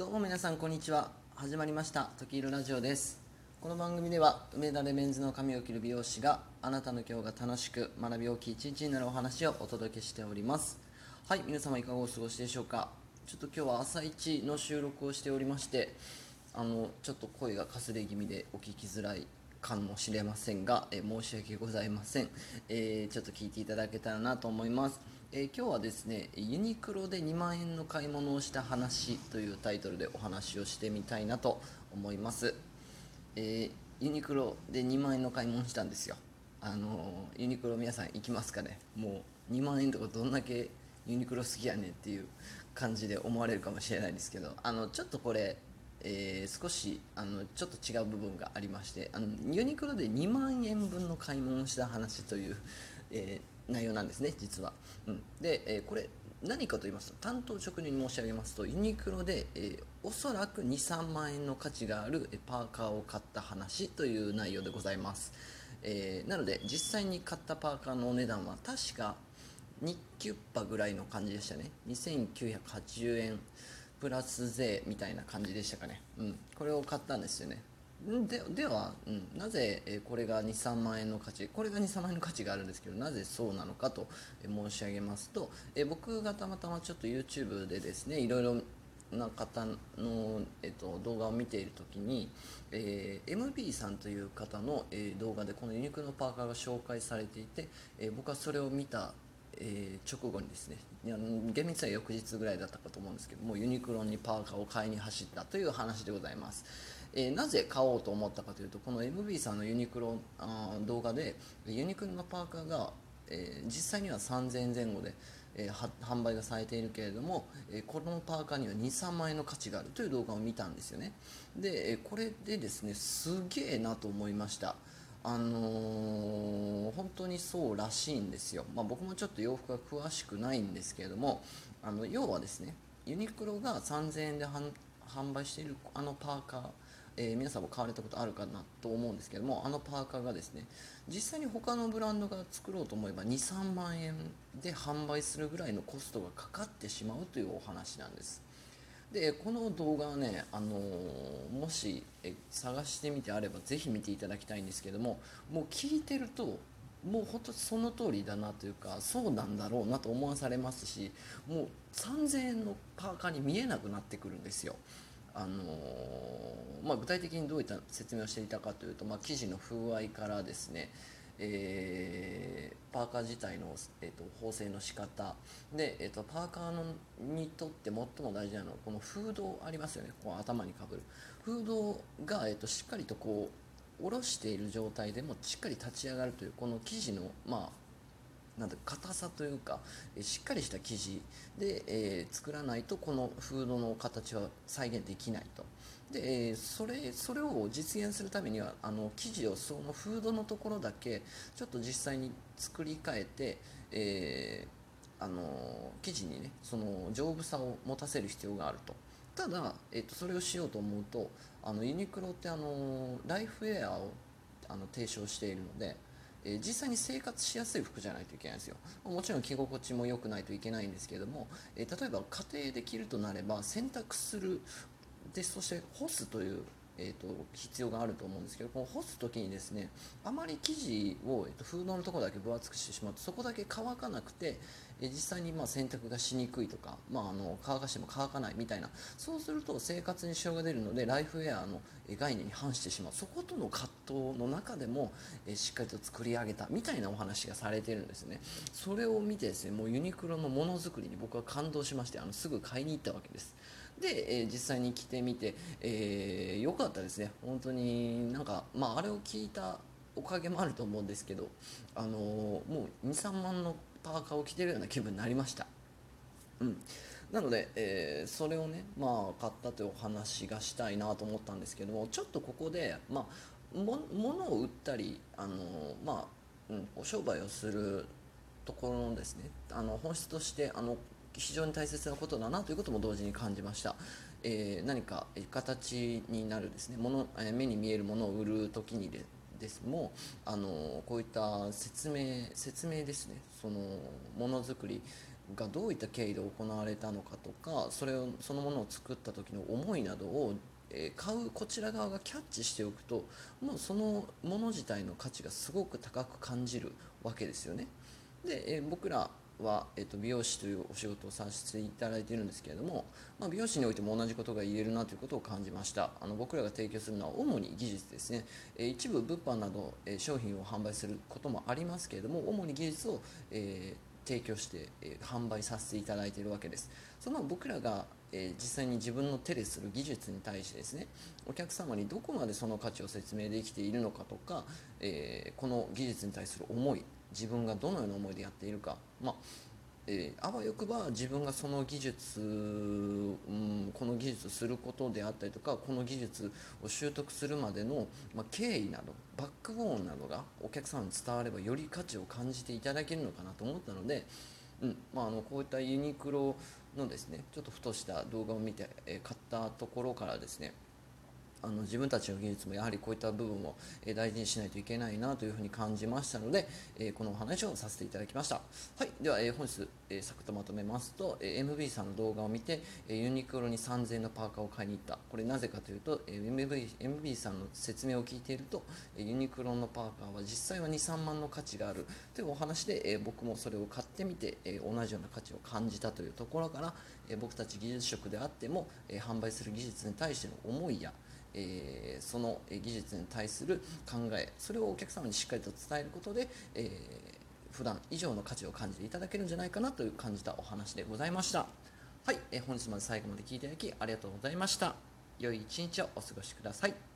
どうも皆さんこんにちは。始まりました。時色ラジオです。この番組では梅田でメンズの髪を切る美容師があなたの今日が楽しく学び大きい一日になるお話をお届けしております。はい皆様いかがお過ごしでしょうか。ちょっと今日は朝一の収録をしておりましてあのちょっと声がかすれ気味でお聞きづらいかもしれませんが、え申し訳ございません、え、ちょっと聞いていただけたらなと思います。え、今日はですねユニクロで2万円の買い物をした話というタイトルでお話をしてみたいなと思います、え、ユニクロで2万円の買い物したんですよ。あのユニクロ皆さん行きますかね。もう2万円とかどんだけユニクロ好きやねんっていう感じで思われるかもしれないですけどあのちょっとこれえー、少しあのちょっと違う部分がありましてあのユニクロで2万円分の買い物をした話という、えー、内容なんですね実は、うん、で、えー、これ何かと言いますと担当直入に申し上げますとユニクロで、えー、おそらく23万円の価値があるパーカーを買った話という内容でございます、え、なので実際に買ったパーカーのお値段は確か2キュッパぐらいの感じでしたね。2980円。プラス税みたいな感じでしたかね、うん、これを買ったんですよね。ででは、うん、なぜ、えこれが23万円の価値これが23万円の価値があるんですけどなぜそうなのかと、え申し上げますと、え僕がたまたまちょっと YouTube でですねいろいろな方の、えっと、動画を見ている時に、えー、MB さんという方の、えー、動画でこのユニクロのパーカーが紹介されていて、えー、僕はそれを見た、え直後にですね厳密には翌日ぐらいだったかと思うんですけどもユニクロにパーカーを買いに走ったという話でございます。えー、なぜ買おうと思ったかというとこの MB さんのユニクロあ動画でユニクロのパーカーが、えー、実際には3000円前後で、え、販売がされているけれども、えこのパーカーには23万円の価値があるという動画を見たんですよねで、えこれでですねすげえなと思いましたあの、本当にそうらしいんですよ、まあ、僕もちょっと洋服は詳しくないんですけれどもあの要はですねユニクロが3000円で販売しているあのパーカーえー、皆さんも買われたことあるかなと思うんですけどもあのパーカーがですね実際に他のブランドが作ろうと思えば23万円で販売するぐらいのコストがかかってしまうというお話なんです。でこの動画はね、あのー、もしえ探してみてあればぜひ見ていただきたいんですけどももう聞いてるともう本当その通りだなというかそうなんだろうなと思わされますしもう3000円のパーカーに見えなくなってくるんですよ。あのまあ、具体的にどういった説明をしていたかというと、まあ、生地の風合いからですね、えー、パーカー自体の、えーと、縫製の仕方。で、えーと、パーカーのにとって最も大事なのはこのフードありますよね。こう頭にかぶる。フードが、えーと、としっかりとこう下ろしている状態でもしっかり立ち上がるというこの生地の、まあ、なんだ硬さというか、しっかりした生地で、えー、作らないとこのフードの形は再現できないと。で、え、それそれを実現するためにはあの生地をそのフードのところだけちょっと実際に作り変えて、えー、あの生地にねその丈夫さを持たせる必要があると。ただ、えっと、それをしようと思うとあのユニクロってあのライフウェアをあの提唱しているのでえー、実際に生活しやすい服じゃないといけないんですよ。もちろん着心地も良くないといけないんですけれども、えー、例えば家庭で着るとなれば洗濯するでそして干すというえーと、必要があると思うんですけどこの干す時にですねあまり生地を、えーと、フードのところだけ分厚くしてしまうとそこだけ乾かなくて、えー、実際にまあ洗濯がしにくいとか、まあ、あの乾かしても乾かないみたいなそうすると生活に支障が出るのでライフウェアの概念に反してしまう。そことの葛藤の中でも、えー、しっかりと作り上げたみたいなお話がされているんですね。それを見てですねもうユニクロのものづくりに僕は感動しましてあのすぐ買いに行ったわけです。で、えー、実際に着てみて、えー、よかったですね本当になんか、まあ、あれを聞いたおかげもあると思うんですけど、あのー、もう23万のパーカーを着てるような気分になりました。うんなので、えー、それをね、まあ、買ったというお話がしたいなと思ったんですけどもちょっとここで、まあ、も物を売ったり、あのまあうん、お商売をするところのですねあの本質としてあの非常に大切なことだなということも同時に感じました。えー、何か形になるですねもの、え目に見えるものを売る時にでですもあのこういった説明説明ですねそのものづくりがどういった経緯で行われたのかとかそれをそのものを作った時の思いなどを買うこちら側がキャッチしておくともうそのもの自体の価値がすごく高く感じるわけですよね。で、僕らは、えー、と美容師というお仕事をさせていただいているんですけれども、まあ、美容師においても同じことが言えるなということを感じました。あの僕らが提供するのは主に技術ですね、え、一部物販など、え、商品を販売することもありますけれども主に技術を、えー、提供して、え販売させていただいているわけです。その僕らがえ実際に自分の手でする技術に対してですねお客様にどこまでその価値を説明できているのかとか、えこの技術に対する思い自分がどのような思いでやっているか、まあえー、あわよくば自分がその技術、うん、この技術をすることであったりとかこの技術を習得するまでの、まあ、経緯などバックボーンなどがお客様に伝わればより価値を感じていただけるのかなと思ったので、うんまあ、あのこういったユニクロのですねちょっとふとした動画を見て、えー、買ったところからですねあの自分たちの技術もやはりこういった部分を大事にしないといけないなというふうに感じましたので、えこのお話をさせていただきました。はい、では、え本日、えサクッとまとめますと、え MV さんの動画を見て、えユニクロに3000円のパーカーを買いに行った。これなぜかというと、え MV, MV さんの説明を聞いていると、えユニクロのパーカーは実際は2、3万の価値があるというお話で、え僕もそれを買ってみて、え同じような価値を感じたというところから、え僕たち技術職であっても、え販売する技術に対しての思いや、えー、その技術に対する考えそれをお客様にしっかりと伝えることで、えー、普段以上の価値を感じていただけるんじゃないかなという感じたお話でございました。はい、えー、本日まで最後まで聞いていただきありがとうございました。良い一日をお過ごしください。